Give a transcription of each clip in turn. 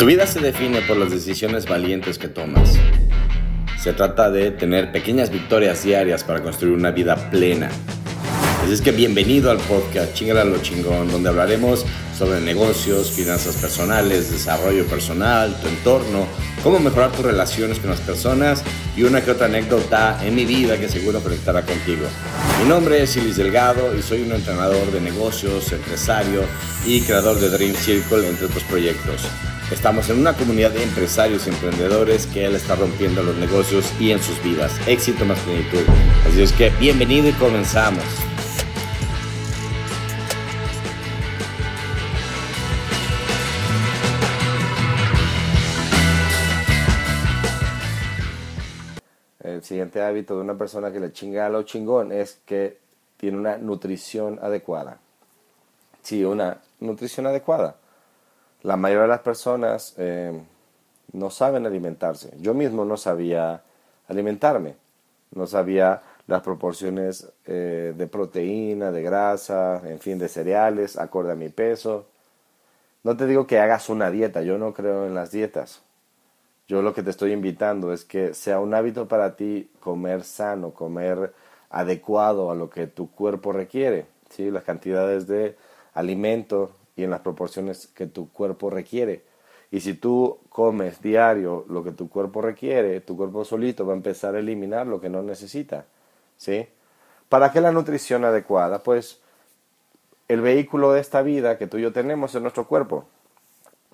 Tu vida se define por las decisiones valientes que tomas. Se trata de tener pequeñas victorias diarias para construir una vida plena. Así es que bienvenido al podcast Chingala lo chingón, donde hablaremos sobre negocios, finanzas personales, desarrollo personal, tu entorno, cómo mejorar tus relaciones con las personas y una que otra anécdota en mi vida que seguro conectará contigo. Mi nombre es Ilis Delgado y soy un entrenador de negocios, empresario y creador de Dream Circle, entre otros proyectos. Estamos en una comunidad de empresarios y emprendedores que él está rompiendo los negocios y en sus vidas. Éxito más plenitud. Así es que bienvenido y comenzamos. El siguiente hábito de una persona que le chinga a lo chingón es que tiene una nutrición adecuada. Sí, una nutrición adecuada la mayoría de las personas eh, no saben alimentarse. Yo mismo no sabía alimentarme, no sabía las proporciones eh, de proteína, de grasa, en fin, de cereales, acorde a mi peso. No te digo que hagas una dieta, yo no creo en las dietas. Yo lo que te estoy invitando es que sea un hábito para ti comer sano, comer adecuado a lo que tu cuerpo requiere, ¿sí? las cantidades de alimento y en las proporciones que tu cuerpo requiere. Y si tú comes diario lo que tu cuerpo requiere, tu cuerpo solito va a empezar a eliminar lo que no necesita. ¿Sí? ¿Para qué la nutrición adecuada? Pues el vehículo de esta vida que tú y yo tenemos es nuestro cuerpo.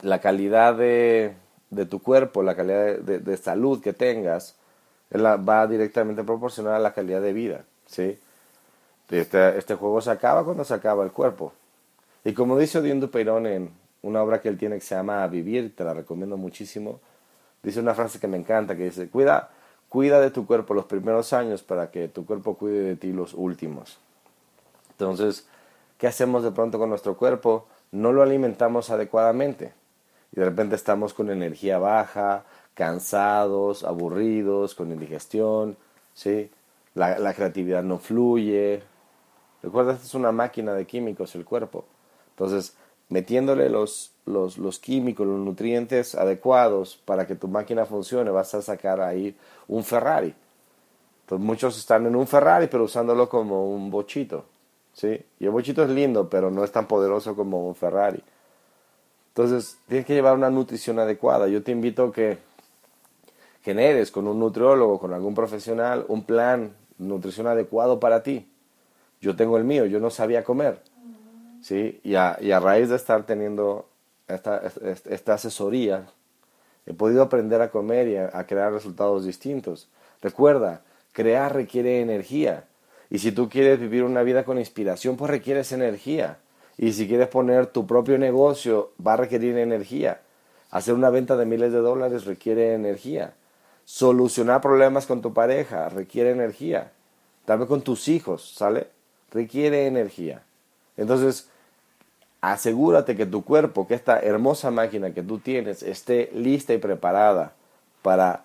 La calidad de, de tu cuerpo, la calidad de, salud que tengas, va directamente proporcional a la calidad de vida. ¿sí? Este, este juego se acaba cuando se acaba el cuerpo. Y como dice Odindo Peirón en una obra que él tiene que se llama Vivir, te la recomiendo muchísimo, dice una frase que me encanta, que dice, cuida, cuida de tu cuerpo los primeros años para que tu cuerpo cuide de ti los últimos. Entonces, ¿qué hacemos de pronto con nuestro cuerpo? No lo alimentamos adecuadamente. Y de repente estamos con energía baja, cansados, aburridos, con indigestión, ¿sí? La, la creatividad no fluye. Recuerda, esta es una máquina de químicos el cuerpo. Entonces, metiéndole los, los, los, químicos, los nutrientes adecuados para que tu máquina funcione, vas a sacar ahí un Ferrari. Entonces, muchos están en un Ferrari, pero usándolo como un bochito. ¿sí? Y el bochito es lindo, pero no es tan poderoso como un Ferrari. Entonces, tienes que llevar una nutrición adecuada. Yo te invito a que generes con un nutriólogo, con algún profesional, un plan nutrición adecuado para ti. Yo tengo el mío, yo no sabía comer ¿sí? Y a, y a raíz de estar teniendo esta, esta, asesoría, he podido aprender a comer y a, crear resultados distintos. Recuerda, crear requiere energía. Y si tú quieres vivir una vida con inspiración, pues requieres energía. Y si quieres poner tu propio negocio, va a requerir energía. Hacer una venta de miles de dólares requiere energía. Solucionar problemas con tu pareja requiere energía. Tal vez con tus hijos, ¿sale? Requiere energía. Entonces, asegúrate que tu cuerpo, que esta hermosa máquina que tú tienes, esté lista y preparada para,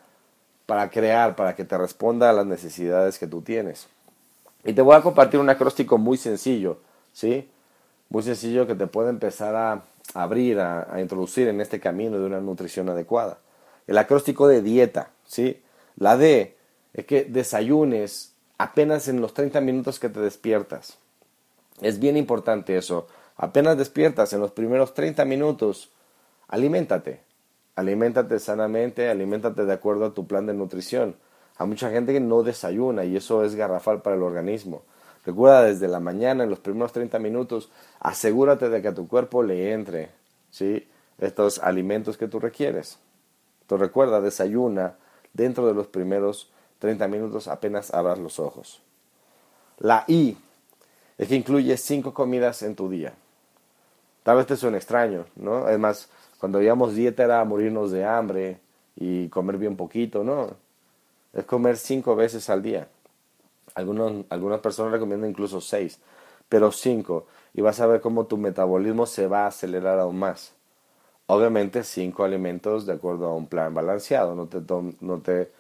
para crear, para que te responda a las necesidades que tú tienes. Y te voy a compartir un acróstico muy sencillo, ¿sí? Muy sencillo que te puede empezar a abrir, a, introducir en este camino de una nutrición adecuada. El acróstico de dieta, ¿sí? La D es que desayunes apenas en los 30 minutos que te despiertas. Es bien importante eso. Apenas despiertas en los primeros 30 minutos, aliméntate. Aliméntate sanamente, aliméntate de acuerdo a tu plan de nutrición. Hay mucha gente que no desayuna y eso es garrafal para el organismo. Recuerda desde la mañana, en los primeros 30 minutos, asegúrate de que a tu cuerpo le entre ¿sí? estos alimentos que tú requieres. Entonces recuerda, desayuna dentro de los primeros 30 minutos apenas abras los ojos. La I es que incluye cinco comidas en tu día. Tal vez te suene extraño, ¿no? Además, cuando veíamos dieta era morirnos de hambre y comer bien poquito, ¿no? Es comer cinco veces al día. Algunos, algunas personas recomiendan incluso seis, pero cinco. Y vas a ver cómo tu metabolismo se va a acelerar aún más. Obviamente, cinco alimentos de acuerdo a un plan balanceado. No te, no te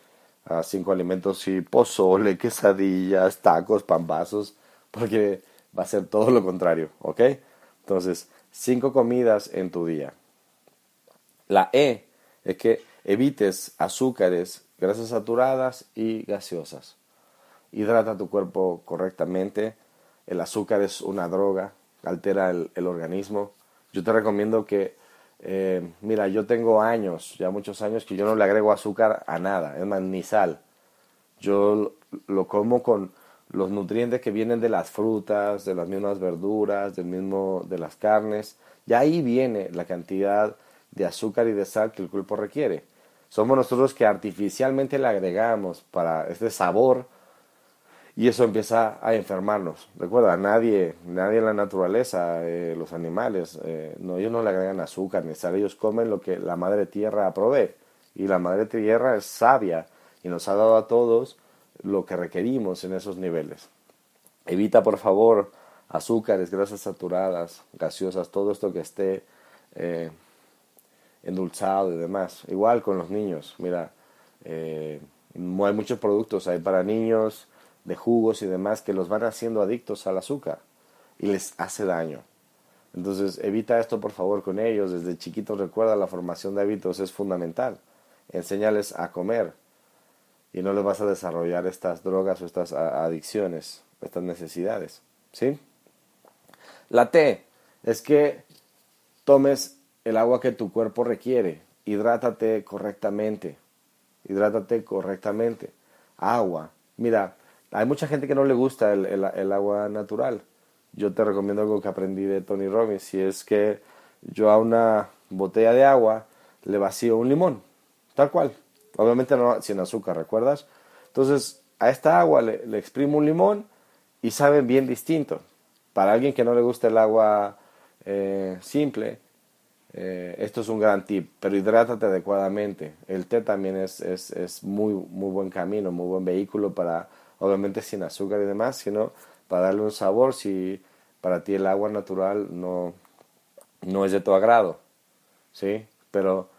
uh, cinco alimentos y pozole, quesadillas, tacos, pambazos, porque va a ser todo lo contrario, ¿ok? Entonces, cinco comidas en tu día. La E es que evites azúcares, grasas saturadas y gaseosas. Hidrata tu cuerpo correctamente. El azúcar es una droga, altera el, organismo. Yo te recomiendo que, eh, mira, yo tengo años, ya muchos años, que yo no le agrego azúcar a nada, es más, ni sal. Yo lo como con los nutrientes que vienen de las frutas, de las mismas verduras, del mismo, de las carnes. Y ahí viene la cantidad de azúcar y de sal que el cuerpo requiere. Somos nosotros que artificialmente le agregamos para este sabor y eso empieza a enfermarnos. Recuerda, nadie, nadie en la naturaleza, eh, los animales, eh, no, ellos no le agregan azúcar ni sal, ellos comen lo que la madre tierra provee. Y la madre tierra es sabia y nos ha dado a todos lo que requerimos en esos niveles. Evita, por favor, azúcares, grasas saturadas, gaseosas, todo esto que esté eh, endulzado y demás. Igual con los niños, mira, hay muchos productos, hay para niños, de jugos y demás que los van haciendo adictos al azúcar y les hace daño. Entonces evita esto por favor con ellos. Desde chiquitos recuerda la formación de hábitos es fundamental. Enseñales a comer y no les vas a desarrollar estas drogas o estas adicciones, estas necesidades. ¿Sí? La T es que tomes el agua que tu cuerpo requiere. Hidrátate correctamente. Hidrátate correctamente. Agua. Mira, hay mucha gente que no le gusta el, agua natural. Yo te recomiendo algo que aprendí de Tony Robbins y es que yo a una botella de agua le vacío un limón, tal cual. Obviamente no sin azúcar, ¿recuerdas? Entonces a esta agua le, exprimo un limón y sabe bien distinto. Para alguien que no le gusta el agua eh, simple, eh, esto es un gran tip, pero hidrátate adecuadamente. El té también es, es, es muy, muy buen camino, muy buen vehículo para obviamente sin azúcar y demás, sino para darle un sabor si para ti el agua natural no, no es de tu agrado, ¿sí? Pero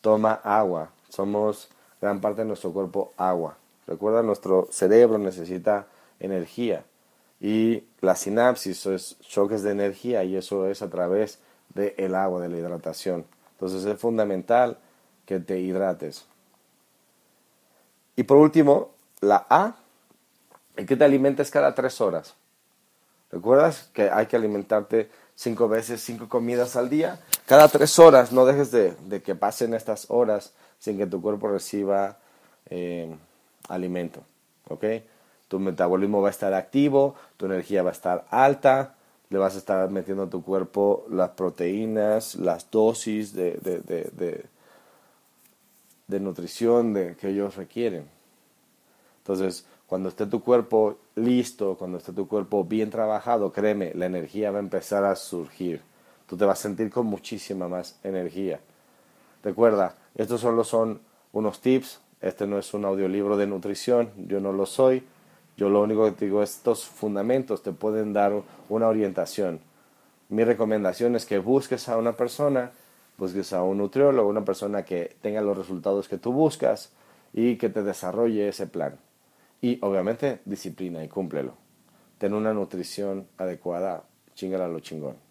toma agua, somos gran parte de nuestro cuerpo agua. Recuerda, nuestro cerebro necesita energía y la sinapsis es choques de energía y eso es a través del agua, de la hidratación. Entonces es fundamental que te hidrates. Y por último, la A y que te alimentes cada tres horas. ¿Recuerdas que hay que alimentarte cinco veces, cinco comidas al día? Cada tres horas, no dejes de, que pasen estas horas sin que tu cuerpo reciba eh, alimento. ¿Ok? Tu metabolismo va a estar activo, tu energía va a estar alta, le vas a estar metiendo a tu cuerpo las proteínas, las dosis de, de, de, de nutrición que ellos requieren. Entonces, cuando esté tu cuerpo listo, cuando esté tu cuerpo bien trabajado, créeme, la energía va a empezar a surgir. Tú te vas a sentir con muchísima más energía. Recuerda, estos solo son unos tips. Este no es un audiolibro de nutrición, yo no lo soy. Yo lo único que te digo, estos fundamentos te pueden dar una orientación. Mi recomendación es que busques a una persona, busques a un nutriólogo, una persona que tenga los resultados que tú buscas y que te desarrolle ese plan. Y obviamente disciplina y cúmplelo. Ten una nutrición adecuada, chingala lo chingón.